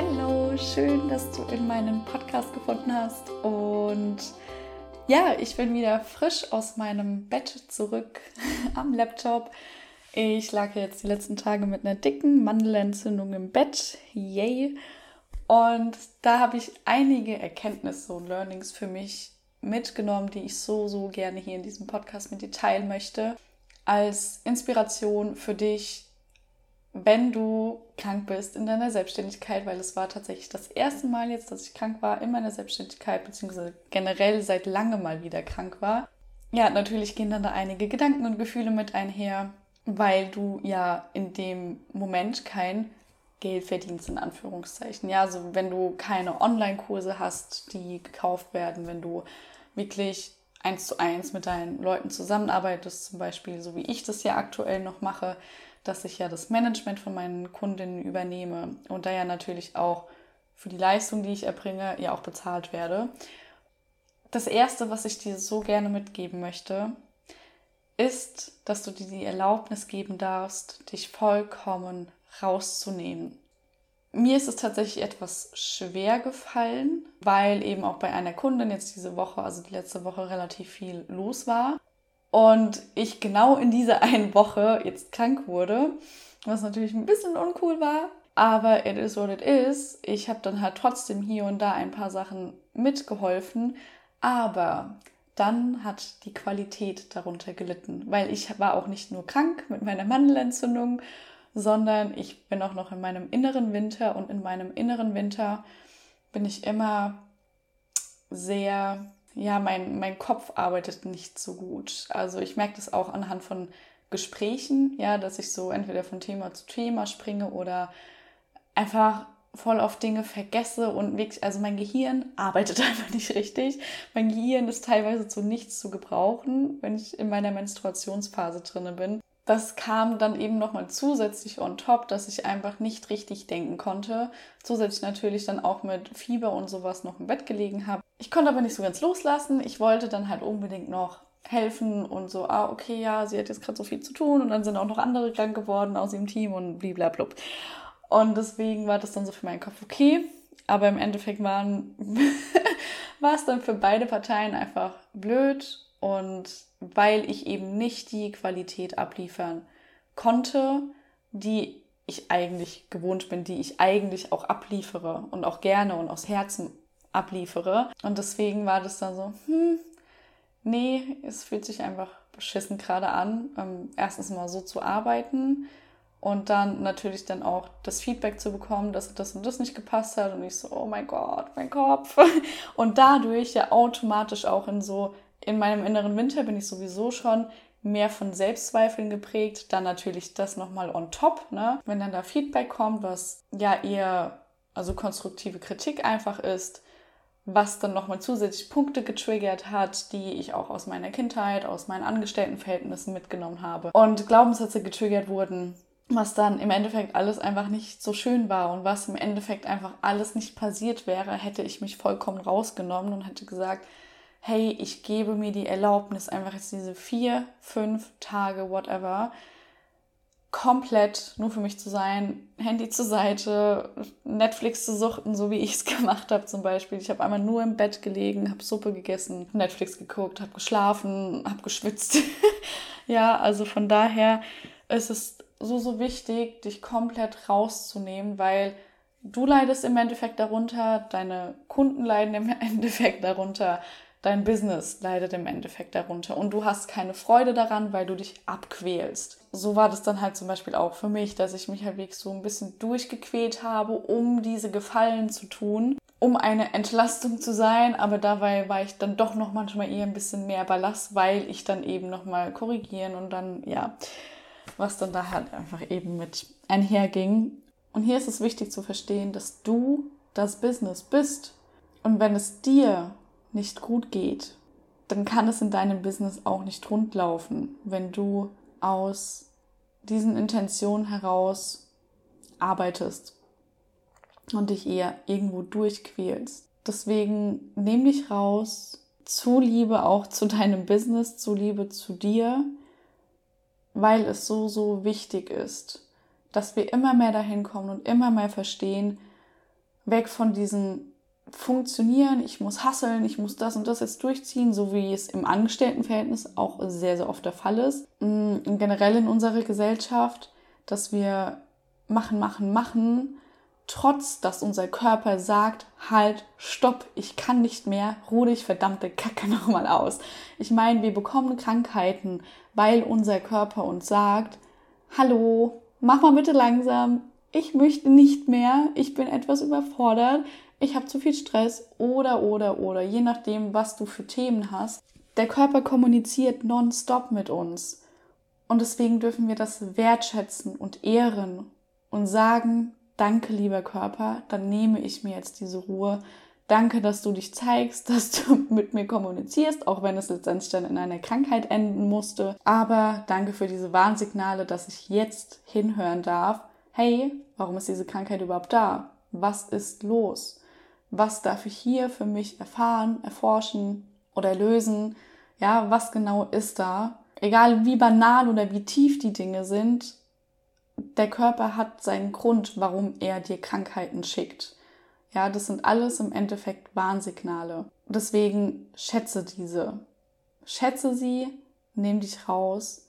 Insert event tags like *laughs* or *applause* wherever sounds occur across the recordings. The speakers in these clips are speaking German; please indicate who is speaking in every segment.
Speaker 1: Hallo, schön, dass du in meinen Podcast gefunden hast. Und ja, ich bin wieder frisch aus meinem Bett zurück *laughs* am Laptop. Ich lag jetzt die letzten Tage mit einer dicken Mandelentzündung im Bett. Yay! Und da habe ich einige Erkenntnisse und Learnings für mich mitgenommen, die ich so, so gerne hier in diesem Podcast mit dir teilen möchte. Als Inspiration für dich, wenn du krank bist in deiner Selbstständigkeit, weil es war tatsächlich das erste Mal jetzt, dass ich krank war in meiner Selbstständigkeit, beziehungsweise generell seit langem mal wieder krank war. Ja, natürlich gehen dann da einige Gedanken und Gefühle mit einher, weil du ja in dem Moment kein Geld verdienst, in Anführungszeichen. Ja, also wenn du keine Online-Kurse hast, die gekauft werden, wenn du wirklich eins zu eins mit deinen Leuten zusammenarbeitest, zum Beispiel, so wie ich das ja aktuell noch mache, dass ich ja das Management von meinen Kundinnen übernehme und da ja natürlich auch für die Leistung, die ich erbringe, ja auch bezahlt werde. Das Erste, was ich dir so gerne mitgeben möchte, ist, dass du dir die Erlaubnis geben darfst, dich vollkommen rauszunehmen. Mir ist es tatsächlich etwas schwer gefallen, weil eben auch bei einer Kundin jetzt diese Woche, also die letzte Woche, relativ viel los war. Und ich genau in dieser *laughs* einen Woche jetzt krank wurde, was natürlich ein bisschen uncool war. Aber it is what it is. Ich habe dann halt trotzdem hier und da ein paar Sachen mitgeholfen. Aber dann hat die Qualität darunter gelitten, weil ich war auch nicht nur krank mit meiner Mandelentzündung, sondern ich bin auch noch in meinem inneren Winter und in meinem inneren Winter bin ich immer sehr ja, mein, mein Kopf arbeitet nicht so gut. Also ich merke das auch anhand von Gesprächen, ja, dass ich so entweder von Thema zu Thema springe oder einfach voll auf Dinge vergesse und wirklich, also mein Gehirn arbeitet *laughs* einfach nicht richtig. Mein Gehirn ist teilweise zu nichts zu gebrauchen, wenn ich in meiner Menstruationsphase drinne bin das kam dann eben nochmal zusätzlich on top, dass ich einfach nicht richtig denken konnte. Zusätzlich natürlich dann auch mit Fieber und sowas noch im Bett gelegen habe. Ich konnte aber nicht so ganz loslassen. Ich wollte dann halt unbedingt noch helfen und so, ah, okay, ja, sie hat jetzt gerade so viel zu tun und dann sind auch noch andere krank geworden aus ihrem Team und blablabla. Und deswegen war das dann so für meinen Kopf okay. Aber im Endeffekt waren, *laughs* war es dann für beide Parteien einfach blöd und weil ich eben nicht die Qualität abliefern konnte, die ich eigentlich gewohnt bin, die ich eigentlich auch abliefere und auch gerne und aus Herzen abliefere. Und deswegen war das dann so, hm, nee, es fühlt sich einfach beschissen gerade an, ähm, erstens mal so zu arbeiten und dann natürlich dann auch das Feedback zu bekommen, dass das und das nicht gepasst hat und ich so, oh mein Gott, mein Kopf. *laughs* Und dadurch ja automatisch auch in so in meinem inneren Winter bin ich sowieso schon mehr von Selbstzweifeln geprägt. Dann natürlich das nochmal on top, ne? Wenn dann da Feedback kommt, was ja eher, also konstruktive Kritik einfach ist, was dann nochmal zusätzlich Punkte getriggert hat, die ich auch aus meiner Kindheit, aus meinen Angestelltenverhältnissen mitgenommen habe. Und Glaubenssätze getriggert wurden, was dann im Endeffekt alles einfach nicht so schön war und was im Endeffekt einfach alles nicht passiert wäre, hätte ich mich vollkommen rausgenommen und hätte gesagt, hey, ich gebe mir die Erlaubnis, einfach jetzt diese vier, fünf Tage, whatever, komplett nur für mich zu sein, Handy zur Seite, Netflix zu suchten, so wie *laughs* ich es gemacht habe zum Beispiel. Ich habe einmal nur im Bett gelegen, habe Suppe gegessen, Netflix geguckt, habe geschlafen, habe geschwitzt. *laughs* ja, also von daher ist es so, so wichtig, dich komplett rauszunehmen, weil du leidest im Endeffekt darunter, deine Kunden leiden im *laughs* Endeffekt darunter, dein Business leidet im Endeffekt darunter und du hast keine Freude daran, weil du dich abquälst. So war das dann halt zum Beispiel auch für mich, dass ich mich halt so ein bisschen durchgequält habe, um diese Gefallen zu tun, um eine Entlastung zu sein, aber dabei war ich dann doch noch manchmal eher ein bisschen mehr Ballast, weil ich dann eben nochmal korrigieren und dann, ja, was dann da halt einfach eben mit einherging. Und hier ist es wichtig zu verstehen, dass du das Business bist. Und wenn es dir nicht gut geht, dann kann es in deinem Business auch nicht rundlaufen, wenn du aus diesen Intentionen heraus arbeitest und dich eher irgendwo durchquälst. Deswegen nimm dich raus, zu Liebe auch zu deinem Business, zu Liebe zu dir, weil es so, so wichtig ist, dass wir immer mehr dahin kommen und immer mehr verstehen, weg von diesem Funktionieren, ich muss hasseln, ich muss das und das jetzt durchziehen, so wie es im Angestelltenverhältnis auch sehr, sehr oft der Fall ist. Mm, generell in unserer Gesellschaft, dass wir machen, machen, machen, trotz dass unser Körper sagt, halt, stopp, ich kann nicht mehr, ruh dich verdammte Kacke *laughs* nochmal aus. Ich meine, wir bekommen Krankheiten, weil unser Körper uns sagt, hallo, mach mal bitte langsam, ich möchte nicht mehr, ich bin etwas überfordert, ich habe zu viel Stress oder, oder, oder, je nachdem, was du für Themen hast. Der Körper kommuniziert nonstop mit uns. Und deswegen dürfen wir das wertschätzen und ehren und sagen, danke lieber Körper, dann nehme ich mir jetzt diese Ruhe. Danke, dass du dich zeigst, *laughs* dass du mit mir kommunizierst, auch wenn es letztendlich dann in einer Krankheit enden musste. Aber danke für diese Warnsignale, dass ich jetzt hinhören darf. Hey, warum ist diese Krankheit überhaupt da? Was ist los? Was darf ich hier für mich erfahren, erforschen oder lösen? Ja, was genau ist da? Egal wie banal oder wie tief die Dinge sind, der Körper hat seinen Grund, warum er dir Krankheiten schickt. Ja, das sind alles im Endeffekt Warnsignale. Deswegen schätze diese. Schätze sie, nimm dich raus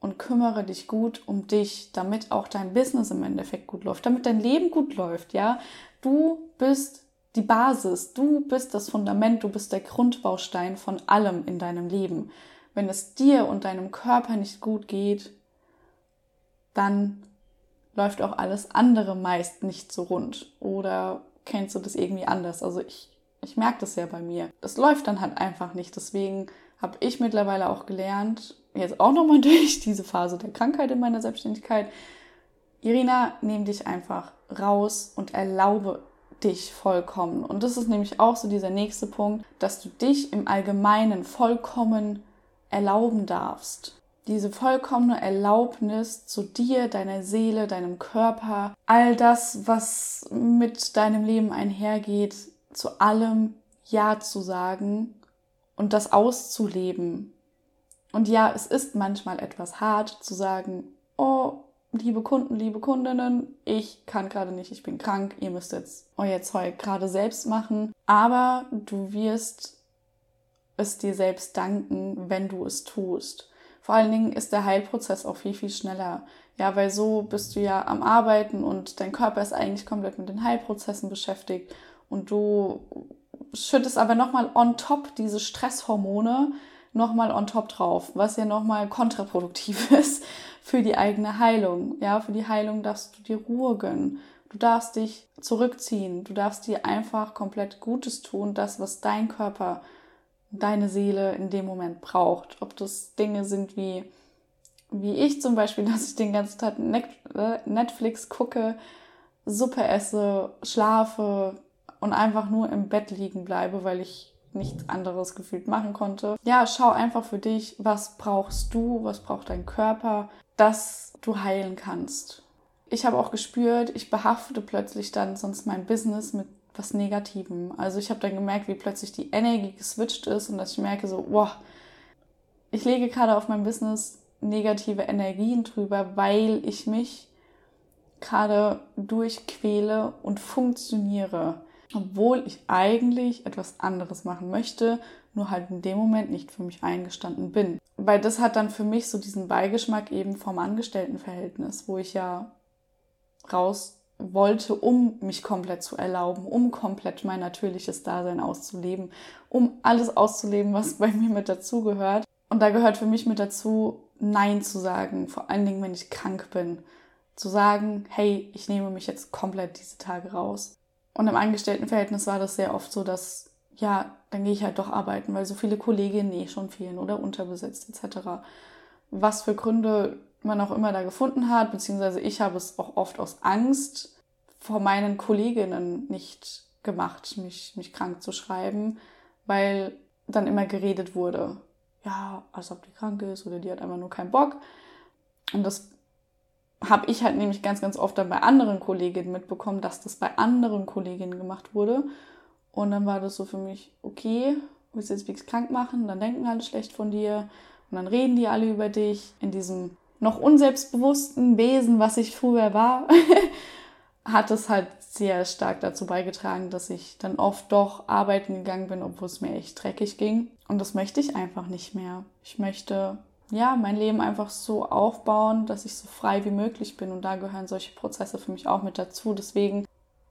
Speaker 1: und kümmere dich gut um dich, damit auch dein Business im Endeffekt gut läuft, damit dein Leben gut läuft, ja. Du bist die Basis, du bist das Fundament, du bist der Grundbaustein von allem in deinem Leben. Wenn es dir und deinem Körper nicht gut geht, dann läuft auch alles andere meist nicht so rund. Oder kennst du das irgendwie anders? Also ich, ich merke das ja bei mir. Es läuft dann halt einfach nicht. Deswegen habe ich mittlerweile auch gelernt, jetzt auch nochmal *laughs* durch diese Phase der Krankheit in meiner Selbstständigkeit, Irina, nimm dich einfach raus und erlaube dich vollkommen. Und das ist nämlich auch so dieser nächste Punkt, dass du dich im Allgemeinen vollkommen erlauben darfst. Diese vollkommene Erlaubnis zu dir, deiner Seele, deinem Körper, all das, was mit deinem Leben einhergeht, zu allem Ja zu sagen und das auszuleben. Und ja, es ist manchmal etwas hart zu sagen, oh, liebe Kunden, liebe Kundinnen, ich kann gerade nicht, ich bin krank, ihr müsst jetzt euer Zeug gerade selbst machen. Aber du wirst es dir selbst danken, wenn du es tust. Vor allen Dingen ist der Heilprozess auch viel, viel schneller. Ja, weil so bist du ja am Arbeiten und dein Körper ist eigentlich komplett mit den Heilprozessen beschäftigt und du schüttest aber nochmal on top diese Stresshormone nochmal on top drauf, was ja nochmal kontraproduktiv *laughs* ist für die eigene Heilung. Ja, für die Heilung darfst du dir Ruhe gönnen. Du darfst dich zurückziehen. Du darfst dir einfach komplett Gutes tun, das, was dein Körper, deine Seele in dem Moment braucht. Ob das Dinge sind wie, wie ich zum Beispiel, *laughs* dass ich den ganzen Tag äh, Netflix gucke, Suppe esse, schlafe und einfach nur im Bett liegen bleibe, weil ich nichts anderes gefühlt machen konnte. Ja, schau einfach für dich, was brauchst du, was braucht dein Körper, dass du heilen kannst. Ich habe auch gespürt, ich behafte plötzlich dann sonst mein Business mit was Negativem. Also ich habe dann gemerkt, wie plötzlich die Energie geswitcht ist und dass ich merke so, wow, ich lege gerade auf mein Business negative Energien drüber, weil ich mich gerade durchquäle und funktioniere obwohl ich eigentlich etwas anderes machen möchte, nur halt in dem Moment nicht für mich eingestanden bin. Weil das hat dann für mich so diesen Beigeschmack eben vom Angestelltenverhältnis, wo ich ja raus wollte, um mich komplett zu erlauben, um komplett mein natürliches Dasein auszuleben, um alles auszuleben, was bei mir mit dazugehört. Und da gehört für mich mit dazu, Nein zu sagen, vor allen Dingen, wenn ich krank bin. Zu sagen, hey, ich nehme mich jetzt komplett diese Tage raus. Und im Angestelltenverhältnis war das sehr oft so, dass, ja, dann gehe ich halt doch arbeiten, weil so viele Kolleginnen eh schon fehlen oder unterbesetzt etc. Was für Gründe man auch immer da gefunden hat, beziehungsweise ich habe es auch oft aus Angst vor meinen Kolleginnen nicht gemacht, mich, mich krank zu schreiben, weil dann immer geredet wurde, ja, als ob die krank ist oder die hat einfach nur keinen Bock. Und das habe ich halt nämlich ganz, ganz oft dann bei anderen Kolleginnen mitbekommen, dass das bei anderen Kolleginnen gemacht wurde. Und dann war das so für mich, okay, willst du jetzt nichts krank machen, dann denken alle schlecht von dir und dann reden die alle über dich. In diesem noch unselbstbewussten Wesen, was ich früher war, *laughs* hat es halt sehr stark dazu beigetragen, dass ich dann oft doch arbeiten gegangen bin, obwohl es mir echt dreckig ging. Und das möchte ich einfach nicht mehr. Ich möchte ja mein Leben einfach so aufbauen, dass ich so frei wie möglich bin. Und da gehören solche Prozesse für mich auch mit dazu. Deswegen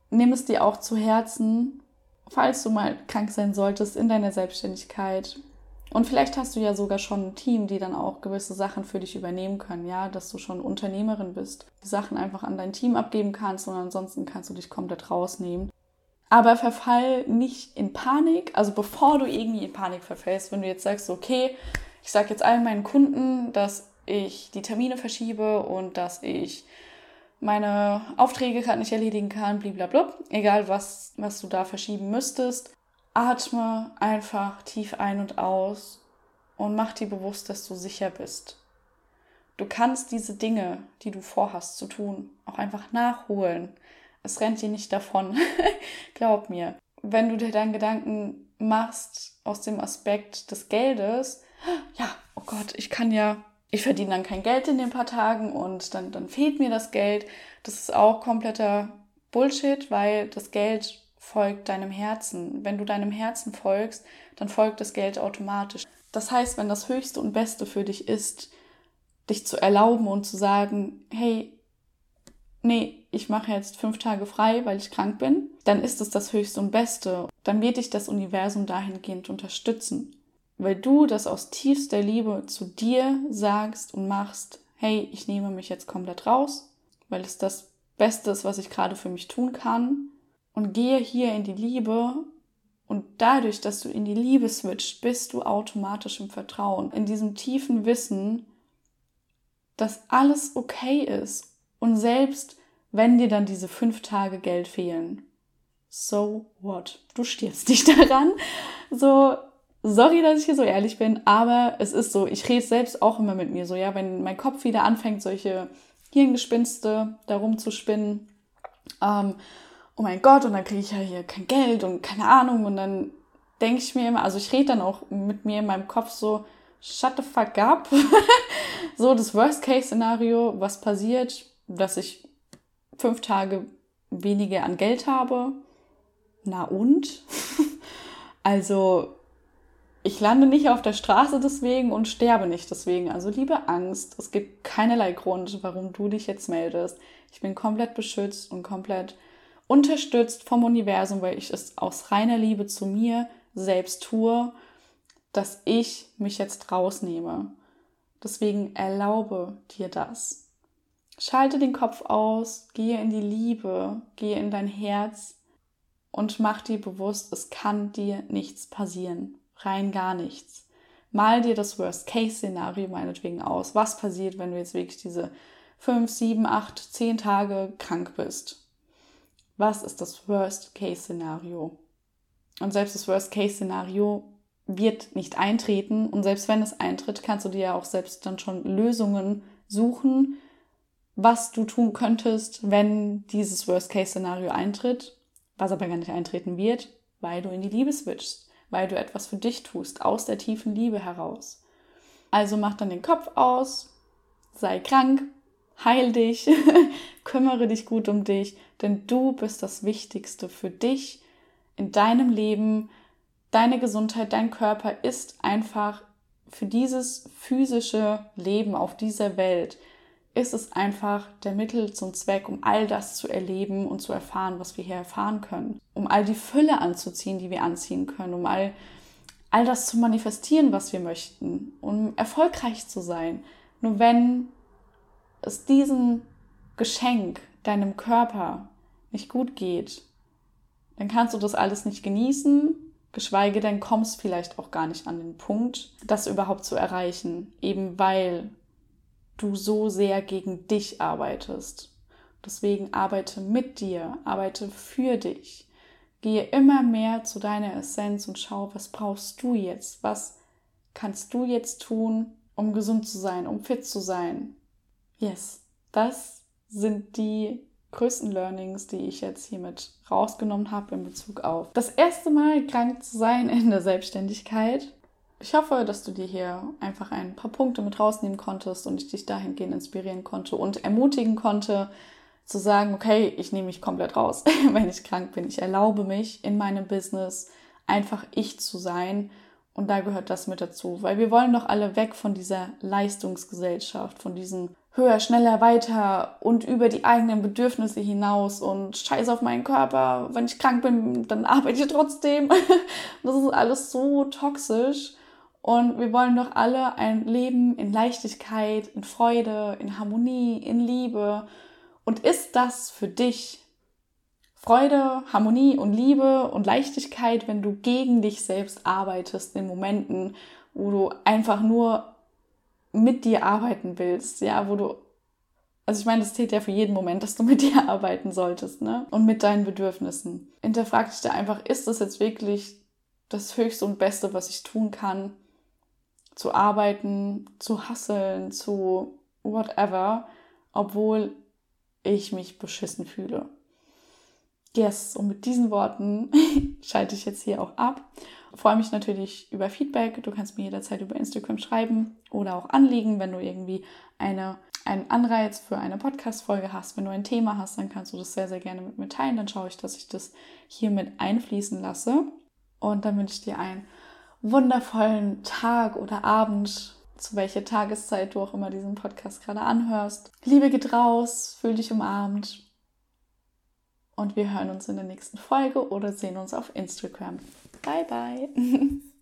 Speaker 1: nimm es dir auch zu Herzen, falls du mal krank sein solltest in deiner Selbstständigkeit und vielleicht hast du ja sogar schon ein Team, die dann auch gewisse Sachen für dich übernehmen können, ja, dass du schon Unternehmerin bist, die Sachen einfach an dein Team abgeben kannst und ansonsten kannst du dich komplett rausnehmen. Aber verfall nicht in Panik, also bevor du irgendwie in Panik verfällst, wenn du jetzt sagst, okay, ich sage jetzt allen meinen Kunden, dass ich die Termine verschiebe und dass ich meine Aufträge gerade nicht erledigen kann, blablabla, egal was, was du da verschieben müsstest, Atme einfach tief ein und aus und mach dir bewusst, dass du sicher bist. Du kannst diese Dinge, die du vorhast zu tun, auch einfach nachholen. Es rennt dir nicht davon. *laughs* Glaub mir. Wenn du dir dann Gedanken machst aus dem Aspekt des Geldes, ja, oh Gott, ich kann ja, ich verdiene dann kein Geld in den paar Tagen und dann, dann fehlt mir das Geld. Das ist auch kompletter Bullshit, weil das Geld folgt deinem Herzen. Wenn du deinem Herzen folgst, dann folgt das Geld automatisch. Das heißt, wenn das Höchste und Beste für dich ist, dich zu erlauben und zu sagen, hey, nee, ich mache jetzt fünf Tage frei, weil ich krank bin, dann ist es das Höchste und Beste. Dann wird dich das Universum dahingehend unterstützen. Weil du das aus tiefster Liebe zu dir sagst und machst, hey, ich nehme mich jetzt komplett raus, weil es das Beste ist, was ich gerade für mich tun kann und gehe hier in die Liebe und dadurch, dass du in die Liebe switcht, bist du automatisch im Vertrauen, in diesem tiefen Wissen, dass alles okay ist und selbst wenn dir dann diese fünf Tage Geld fehlen, so what? Du stirbst *laughs* nicht daran. So, sorry, dass ich hier so ehrlich bin, aber es ist so, ich rede selbst auch immer mit mir so, ja, wenn mein Kopf wieder anfängt, solche Hirngespinste darum zu spinnen, ähm, oh mein Gott, und dann kriege ich ja hier kein Geld und keine Ahnung. Und dann denke ich mir immer, also ich rede dann auch mit mir in meinem Kopf so, shut the fuck up. *laughs* so das Worst-Case-Szenario, was passiert, dass ich fünf Tage weniger an Geld habe. Na und? *laughs* also, ich lande nicht auf der Straße deswegen und sterbe nicht deswegen. Also, liebe Angst, es gibt keinerlei Grund, warum du dich jetzt meldest. Ich bin komplett beschützt und komplett unterstützt vom Universum, weil ich es aus reiner Liebe zu mir selbst tue, dass ich mich jetzt rausnehme. Deswegen erlaube dir das. Schalte den Kopf aus, gehe in die Liebe, gehe in dein Herz und mach dir bewusst, es kann dir nichts passieren. Rein gar nichts. Mal dir das Worst-Case-Szenario meinetwegen aus. Was passiert, wenn du jetzt wirklich diese fünf, sieben, acht, zehn Tage krank bist? was ist das Worst-Case-Szenario? Und selbst das Worst-Case-Szenario wird nicht eintreten. Und selbst wenn es eintritt, kannst du dir ja auch selbst dann schon Lösungen suchen, was du tun könntest, wenn dieses Worst-Case-Szenario eintritt, was aber gar nicht eintreten wird, weil du in die Liebe switchst, weil du etwas für dich tust, aus der tiefen Liebe heraus. Also mach dann den Kopf aus, sei krank, heil dich, *laughs* kümmere dich gut um dich, denn du bist das Wichtigste für dich in deinem Leben. Deine Gesundheit, dein Körper ist einfach für dieses physische Leben auf dieser Welt ist es einfach der Mittel zum Zweck, um all das zu erleben und zu erfahren, was wir hier erfahren können. Um all die Fülle anzuziehen, die wir anziehen können, um all, all das zu manifestieren, was wir möchten, um erfolgreich zu sein. Nur wenn es diesem Geschenk deinem Körper nicht gut geht, dann kannst du das alles nicht genießen, geschweige denn kommst vielleicht auch gar nicht an den Punkt, das überhaupt zu erreichen, eben weil du so sehr gegen dich arbeitest. Deswegen arbeite mit dir, arbeite für dich. Gehe immer mehr zu deiner Essenz und schau, was brauchst du jetzt? Was kannst du jetzt tun, um gesund zu sein, um fit zu sein? Yes, das sind die größten Learnings, die ich jetzt hiermit rausgenommen habe in Bezug auf das erste Mal krank zu sein in der Selbstständigkeit. Ich hoffe, dass du dir hier einfach ein paar Punkte mit rausnehmen konntest und ich dich dahingehend inspirieren konnte und ermutigen konnte, zu sagen, okay, ich nehme mich komplett raus, *laughs* wenn ich krank bin. Ich erlaube mich in meinem Business einfach ich zu sein. Und da gehört das mit dazu, weil wir wollen doch alle weg von dieser Leistungsgesellschaft, von diesem höher, schneller, weiter und über die eigenen Bedürfnisse hinaus und scheiß auf meinen Körper. Wenn ich krank bin, dann arbeite ich trotzdem. *laughs* Das ist alles so toxisch. Und wir wollen doch alle ein Leben in Leichtigkeit, in Freude, in Harmonie, in Liebe. Und ist das für dich Freude, Harmonie und Liebe und Leichtigkeit, wenn du gegen dich selbst arbeitest in Momenten, wo du einfach nur mit dir arbeiten willst, ja, wo du also ich meine, das zählt ja für jeden Moment, dass du mit dir *laughs* arbeiten solltest, ne? Und mit deinen Bedürfnissen. Hinterfrag dich da einfach, ist das jetzt wirklich das Höchste und Beste, was ich tun kann? Zu arbeiten, zu hasseln, zu whatever, obwohl ich mich beschissen fühle. Yes, und mit diesen Worten *laughs* schalte ich jetzt hier auch ab. Freue mich natürlich über Feedback. Du kannst mir jederzeit über Instagram schreiben oder auch anliegen, wenn du irgendwie eine, einen Anreiz für eine Podcast-Folge hast. Wenn du ein Thema hast, dann kannst du das sehr, sehr gerne mit mir teilen. Dann schaue ich, dass ich das hier mit einfließen lasse. Und dann wünsche ich dir einen wundervollen Tag oder Abend, zu welcher Tageszeit du auch immer diesen Podcast gerade anhörst. Liebe geht raus, fühl dich umarmt und wir hören uns in der nächsten Folge oder sehen uns auf Instagram. Bye, bye. *laughs*